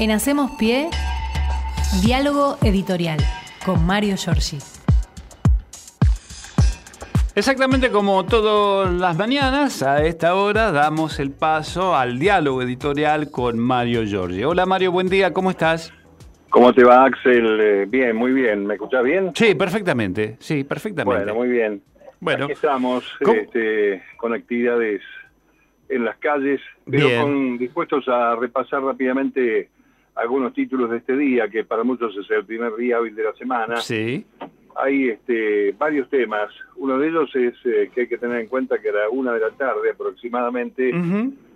En Hacemos Pie, diálogo editorial con Mario Giorgi. Exactamente como todas las mañanas, a esta hora damos el paso al diálogo editorial con Mario Giorgi. Hola Mario, buen día, ¿cómo estás? ¿Cómo te va, Axel? Eh, bien, muy bien. ¿Me escuchás bien? Sí, perfectamente. Sí, perfectamente. Bueno, muy bien. Bueno, Aquí estamos este, con actividades en las calles, pero con- dispuestos a repasar rápidamente algunos títulos de este día, que para muchos es el primer día hábil de la semana. sí. Hay este, varios temas. Uno de ellos es eh, que hay que tener en cuenta que a la una de la tarde aproximadamente.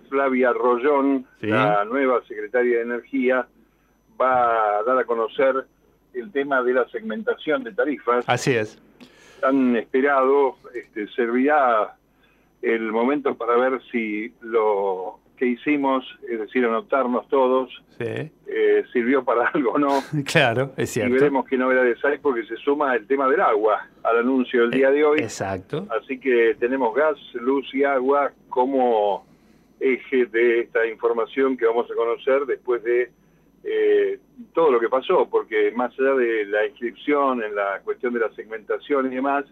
Flavia Rollón, Sí. la nueva secretaria de Energía, va a dar a conocer el tema de la segmentación de tarifas. Así es. Tan esperado, este, servirá el momento para ver si lo que hicimos, es decir, anotarnos todos, Sí. eh, sirvió para algo o no. Claro, es Y cierto. veremos qué novedades hay porque se suma el tema del agua al anuncio del día de hoy. Exacto. Así que tenemos gas, luz y agua como eje de esta información que vamos a conocer después de eh, todo lo que pasó, porque más allá de la inscripción en la cuestión de la segmentación y demás,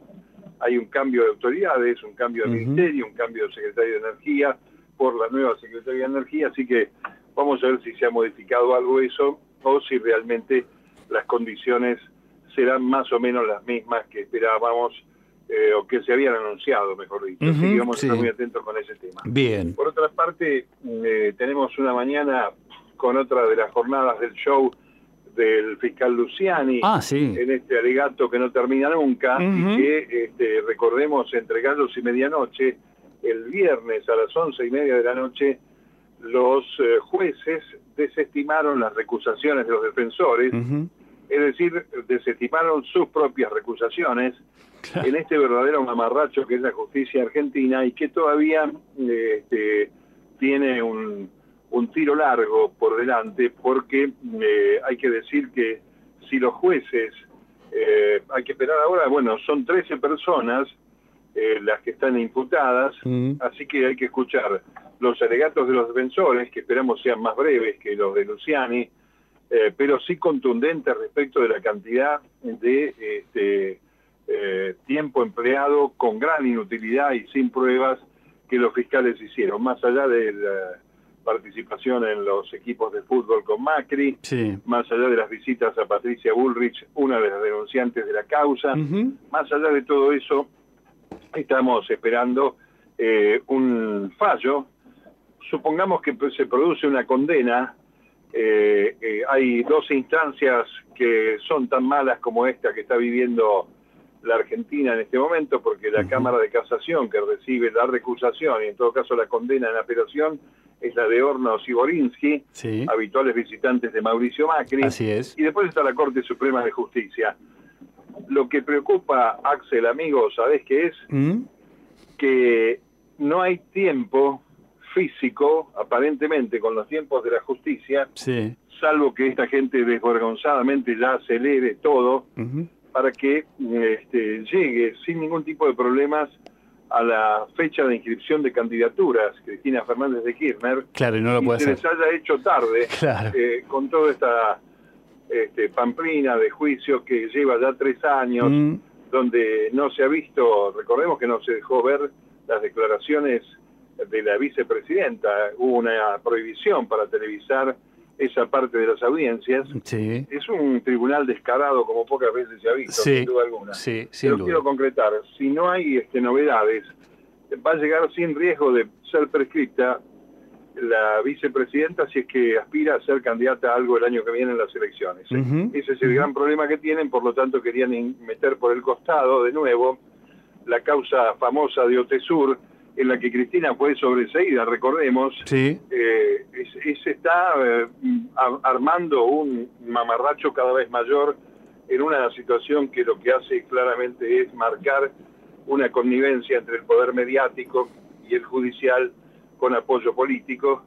hay un cambio de autoridades, un cambio de ministerio, un cambio de secretario de Energía por la nueva secretaria de Energía, así que vamos a ver si se ha modificado algo eso o si realmente las condiciones serán más o menos las mismas que esperábamos eh, o que se habían anunciado, mejor dicho. Así Ujú, que vamos sí. a estar muy atentos con ese tema. Bien. Por otra parte, eh, tenemos una mañana con otra de las jornadas del show del fiscal Luciani Ah, sí. en este alegato que no termina nunca y que, este, recordemos, entre gallos y medianoche, el viernes a las once y media de la noche, los eh, jueces desestimaron las recusaciones de los defensores, es decir, desestimaron sus propias recusaciones en este verdadero mamarracho que es la justicia argentina y que todavía eh, este, tiene un, un tiro largo por delante porque eh, hay que decir que si los jueces, eh, hay que esperar ahora, bueno, son 13 personas eh, las que están imputadas, Mm. así que hay que escuchar los alegatos de los defensores, que esperamos sean más breves que los de Luciani, eh, pero sí contundentes respecto de la cantidad de este, eh, tiempo empleado con gran inutilidad y sin pruebas que los fiscales hicieron, más allá de la participación en los equipos de fútbol con Macri, Sí. más allá de las visitas a Patricia Bullrich, una de las denunciantes de la causa, más allá de todo eso, estamos esperando eh, un fallo. Supongamos que se produce una condena. eh, eh, hay dos instancias que son tan malas como esta que está viviendo la Argentina en este momento, porque la. Cámara de Casación que recibe la recusación y en todo caso la condena en apelación es la de Hornos y Borinsky, Sí. habituales visitantes de Mauricio Macri. Así es. Y después está la Corte Suprema de Justicia. Lo que preocupa, Axel, amigo, ¿sabés qué es? Mm. Que no hay tiempo físico, aparentemente, con los tiempos de la justicia, Sí. salvo que esta gente desvergonzadamente ya acelere todo para que este, llegue sin ningún tipo de problemas a la fecha de inscripción de candidaturas, Cristina Fernández de Kirchner, Claro, y no lo y puede se hacer. les haya hecho tarde Claro. eh, con toda esta este, pamplina de juicio que lleva ya tres años, Mm. donde no se ha visto, recordemos que no se dejó ver las declaraciones de la vicepresidenta, hubo una prohibición para televisar esa parte de las audiencias. Sí. Es un tribunal descarado como pocas veces se ha visto, Sí. sin duda alguna. Sí, sin Pero duda. quiero concretar, si no hay este, novedades, va a llegar sin riesgo de ser prescripta la vicepresidenta si es que aspira a ser candidata a algo el año que viene en las elecciones. ¿eh? Ese es el gran problema que tienen, por lo tanto querían meter por el costado de nuevo la causa famosa de Otesur, en la que Cristina fue sobreseída, recordemos, Sí. eh, es- está eh, armando un mamarracho cada vez mayor en una situación que lo que hace claramente es marcar una connivencia entre el poder mediático y el judicial con apoyo político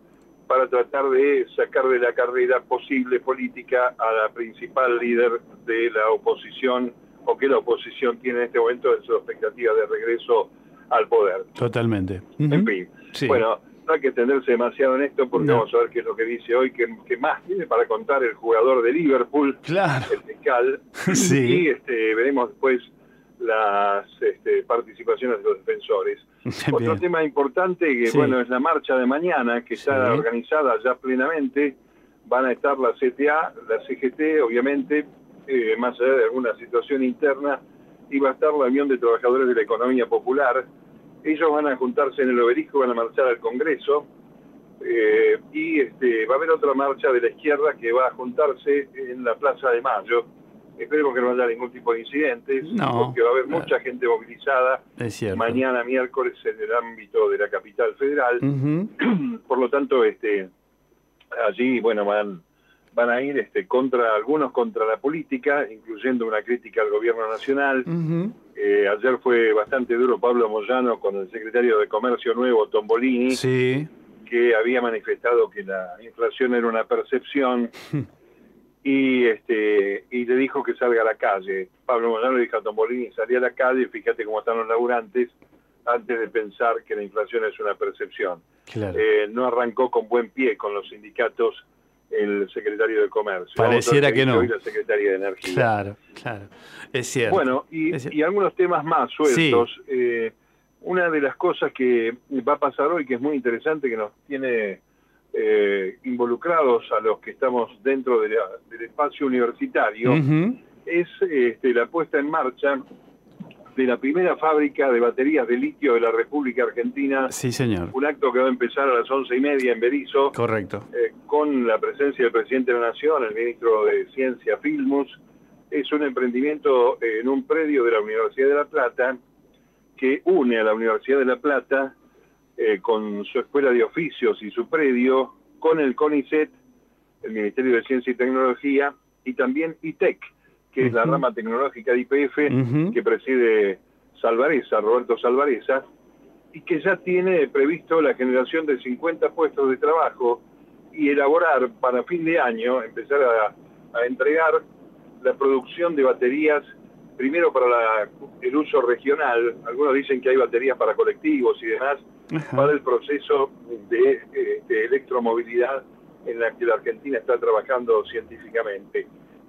para tratar de sacar de la carrera posible política a la principal líder de la oposición o que la oposición tiene en este momento en su expectativa de regreso al poder. Totalmente. En fin. Sí. Bueno, no hay que extenderse demasiado en esto porque No. vamos a ver qué es lo que dice hoy, que, que más tiene para contar el jugador de Liverpool, Claro. el fiscal, Sí. y este, veremos después las este, participaciones de los defensores. Otro Bien. tema importante que Sí. bueno es la marcha de mañana que está Sí. organizada ya plenamente. Van a estar la CTA, la CGT, obviamente, eh, más allá de alguna situación interna, y va a estar la Unión de Trabajadores de la Economía Popular. Ellos van a juntarse en el obelisco, van a marchar al Congreso, eh, y este, va a haber otra marcha de la izquierda que va a juntarse en la Plaza de Mayo. Esperemos que no haya ningún tipo de incidentes, No, porque va a haber claro. mucha gente movilizada mañana miércoles en el ámbito de la capital federal. Por lo tanto, este allí, bueno, van van a ir este contra algunos contra la política, incluyendo una crítica al gobierno nacional. Eh, ayer fue bastante duro Pablo Moyano con el secretario de Comercio Nuevo, Tombolini, Sí. que había manifestado que la inflación era una percepción y este y le dijo que salga a la calle. Pablo Moyano le dijo a Tombolini, salí a la calle, fíjate cómo están los laburantes antes de pensar que la inflación es una percepción. Claro. Eh, no arrancó con buen pie con los sindicatos el secretario de Comercio. Pareciera que no. hoy la secretaria de Energía. Claro, claro. Es cierto. Bueno, y, cierto. y algunos temas más sueltos. Eh, una de las cosas que va a pasar hoy, que es muy interesante, que nos tiene eh, involucrados a los que estamos dentro de la- del espacio universitario, es este, la puesta en marcha de la primera fábrica de baterías de litio de la República Argentina, Sí, señor. un acto que va a empezar a las once y media en Berizo, Correcto. eh, con la presencia del presidente de la Nación, el ministro de Ciencia Filmus. Es un emprendimiento eh, en un predio de la Universidad de La Plata que une a la Universidad de La Plata eh, con su escuela de oficios y su predio, con el CONICET, el Ministerio de Ciencia y Tecnología, y también ITEC, que es la rama tecnológica de IPF que preside Salvareza, Roberto Salvareza, y que ya tiene previsto la generación de 50 puestos de trabajo y elaborar para fin de año, empezar a, a entregar la producción de baterías, primero para la- el uso regional, algunos dicen que hay baterías para colectivos y demás, Ajá. para el proceso de, de electromovilidad en la que la Argentina está trabajando científicamente.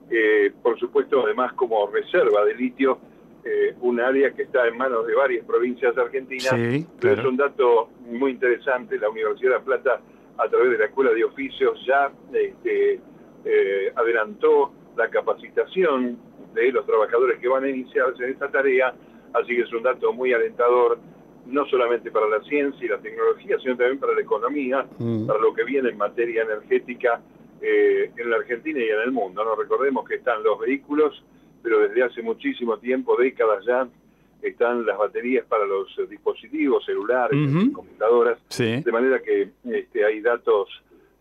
Eh, por supuesto, además como reserva de litio, eh, un área que está en manos de varias provincias argentinas. Sí, Pero es un dato muy interesante. La Universidad de La Plata, a través de la Escuela de Oficios, ya este, eh, adelantó la capacitación de los trabajadores que van a iniciarse en esta tarea. Así que es un dato muy alentador, no solamente para la ciencia y la tecnología, sino también para la economía, Mm. para lo que viene en materia energética eh, en la Argentina y en el mundo. No recordemos que están los vehículos, pero desde hace muchísimo tiempo, décadas ya, están las baterías para los dispositivos celulares, Ujú. computadoras, Sí, de manera que este, hay datos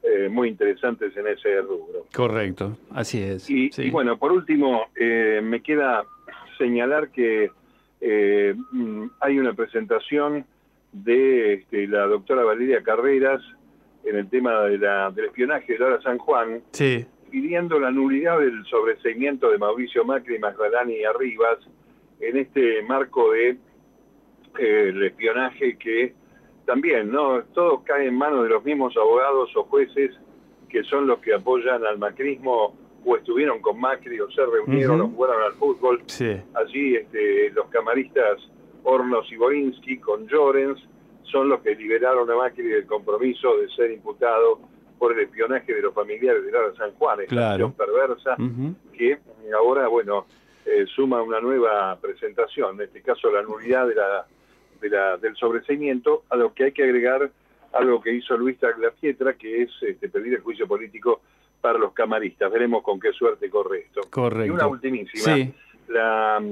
eh, muy interesantes en ese rubro. correcto. Así es. Y, sí. y bueno, por último, eh, me queda señalar que eh, mm, hay una presentación de este, la doctora Valeria Carreras en el tema de la, del espionaje de Lara San Juan, Sí. pidiendo la nulidad del sobreseimiento de Mauricio Macri, Magdalani y Arribas en este marco de eh, el espionaje que también, ¿no? Todo cae en manos de los mismos abogados o jueces que son los que apoyan al macrismo o estuvieron con Macri o se reunieron Ujú. o jugaron al fútbol. Sí. Allí este, los camaristas Hornos y Borinsky con Llorens son los que liberaron a Macri del compromiso de ser imputado por el espionaje de los familiares de Lara San Juan, esta Claro. acción perversa que ahora, bueno, eh, suma una nueva presentación, en este caso la nulidad de la, de la, del sobreseimiento, a lo que hay que agregar algo que hizo Luis Pietra, que es este, pedir el juicio político para los camaristas. Veremos con qué suerte corre esto. Correcto. Y una ultimísima. Sí. La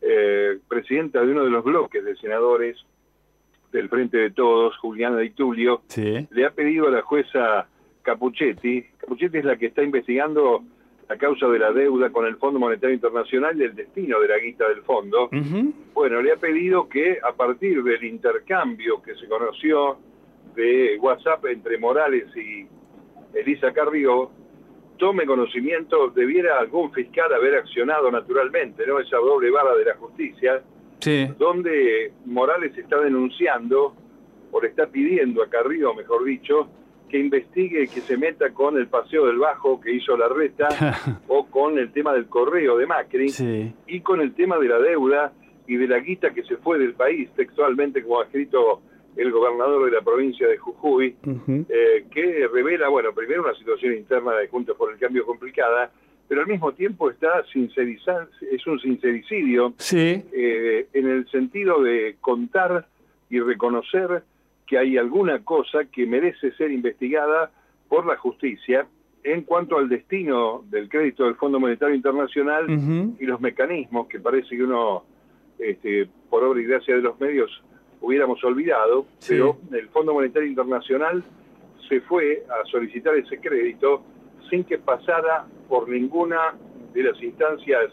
eh, presidenta de uno de los bloques de senadores del Frente de Todos, Juliana Di Tulio, Sí. le ha pedido a la jueza Capuchetti, Capuchetti es la que está investigando la causa de la deuda con el Fondo Monetario Internacional y el destino de la guita del fondo. Bueno, le ha pedido que a partir del intercambio que se conoció de WhatsApp entre Morales y Elisa Carrió, tome conocimiento, debiera algún fiscal haber accionado naturalmente, ¿no? Esa doble vara de la justicia, Sí. donde Morales está denunciando o le está pidiendo a Carrillo, mejor dicho, que investigue, que se meta con el paseo del Bajo que hizo la reta, o con el tema del correo de Macri, y con el tema de la deuda y de la guita que se fue del país, textualmente como ha escrito el gobernador de la provincia de Jujuy, eh, que revela, bueno, primero una situación interna de Juntos por el Cambio complicada, pero al mismo tiempo está sincerizar, es un sincericidio eh, en el sentido de contar y reconocer que hay alguna cosa que merece ser investigada por la justicia en cuanto al destino del crédito del Fondo Monetario Internacional y los mecanismos que parece que uno, este, por obra y gracia de los medios, hubiéramos olvidado, pero el Fondo Monetario Internacional se fue a solicitar ese crédito sin que pasara por ninguna de las instancias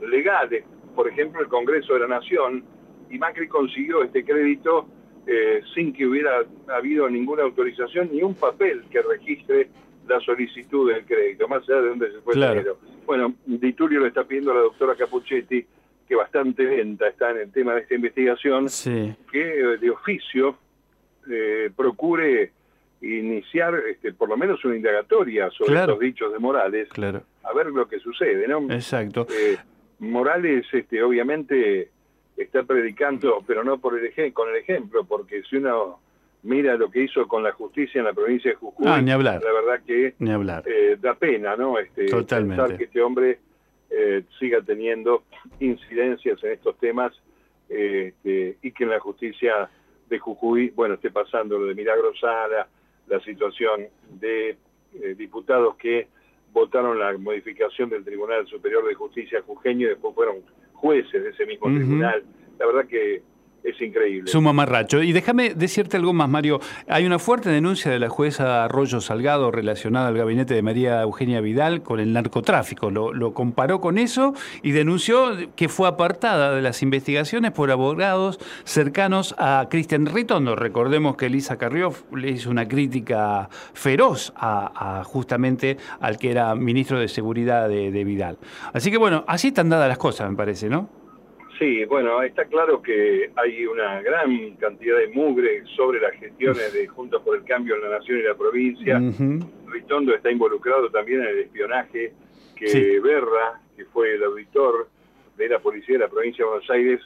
legales, por ejemplo el Congreso de la Nación, y Macri consiguió este crédito eh, sin que hubiera habido ninguna autorización ni un papel que registre la solicitud del crédito, más allá de dónde se fue el dinero. Bueno, Ditulio le está pidiendo a la doctora Capuchetti, que bastante lenta está en el tema de esta investigación, que eh, de oficio eh, procure iniciar este, por lo menos una indagatoria sobre estos dichos de Morales, a ver lo que sucede, ¿no? Exacto. Morales, este, obviamente está predicando, pero no por el con el ejemplo, porque si uno mira lo que hizo con la justicia en la provincia de Jujuy, ah, ni hablar. la verdad que ni hablar. Eh, da pena, ¿no? Este, Totalmente. Pensar que este hombre eh, siga teniendo incidencias en estos temas este, y que en la justicia de Jujuy, bueno, esté pasando lo de Milagro Sala, la situación de eh, diputados que votaron la modificación del Tribunal Superior de Justicia jujeño y después fueron jueces de ese mismo tribunal. La verdad que es increíble. Su mamarracho. Y déjame decirte algo más, Mario. Hay una fuerte denuncia de la jueza Arroyo Salgado relacionada al gabinete de María Eugenia Vidal con el narcotráfico. Lo, comparó con eso y denunció que fue apartada de las investigaciones por abogados cercanos a Cristian Ritondo. Recordemos que Elisa Carrió le hizo una crítica feroz a, justamente al que era ministro de Seguridad de Vidal. Así que bueno, así están dadas las cosas, me parece, ¿no? Sí, bueno, está claro que hay una gran cantidad de mugre sobre las gestiones de Juntos por el Cambio en la Nación y la provincia. Ritondo está involucrado también en el espionaje que Berra, que fue el auditor de la Policía de la Provincia de Buenos Aires,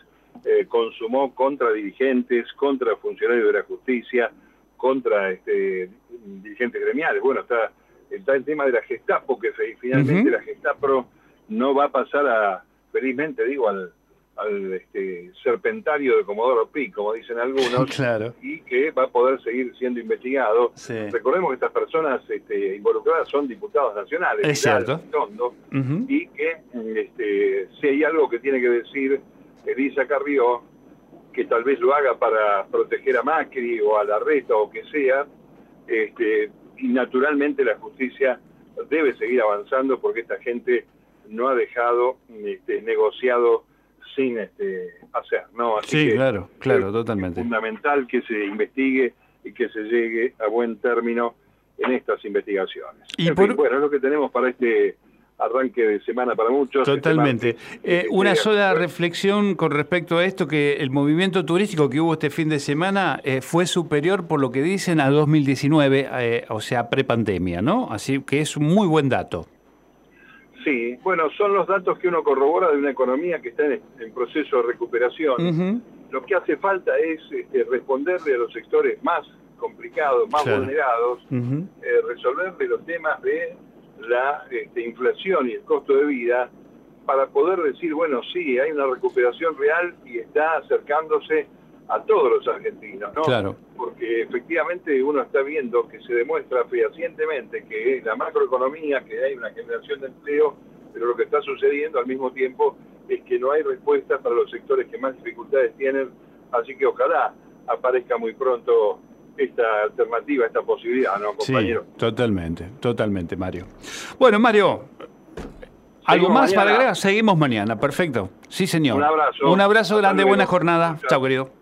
eh, consumó contra dirigentes, contra funcionarios de la justicia, contra este, dirigentes gremiales. Bueno, está, está el tema de la Gestapo, que finalmente la Gestapo no va a pasar a, felizmente digo, al al este, serpentario de Comodoro Pi, como dicen algunos, y que va a poder seguir siendo investigado. Recordemos que estas personas este, involucradas son diputados nacionales, es cierto. y que este, si hay algo que tiene que decir Elisa Carrió, que tal vez lo haga para proteger a Macri o a la reta o que sea, este, y naturalmente la justicia debe seguir avanzando porque esta gente no ha dejado este, negociado sin este, hacer, ¿no? sí, claro, claro, totalmente. Es fundamental que se investigue y que se llegue a buen término en estas investigaciones. Y bueno, es lo que tenemos para este arranque de semana para muchos. Este totalmente. Eh, una sola reflexión con respecto a esto, que el movimiento turístico que hubo este fin de semana eh, fue superior, por lo que dicen, a 2019, eh, o sea, prepandemia, ¿no? Así que es un muy buen dato. Sí, bueno, son los datos que uno corrobora de una economía que está en, proceso de recuperación. Lo que hace falta es este, responderle a los sectores más complicados, más vulnerados, eh, resolverle los temas de la este, inflación y el costo de vida para poder decir, bueno, sí, hay una recuperación real y está acercándose a todos los argentinos, ¿no? Claro. Porque efectivamente uno está viendo que se demuestra fehacientemente que la macroeconomía, que hay una generación de empleo, pero lo que está sucediendo al mismo tiempo es que no hay respuesta para los sectores que más dificultades tienen, así que ojalá aparezca muy pronto esta alternativa, esta posibilidad, ¿no, compañero? Sí, totalmente, totalmente, Mario. Bueno, Mario, ¿Algo más para agregar? Seguimos mañana, perfecto. Sí, señor. Un abrazo. Un abrazo grande, buena jornada. Chao, querido.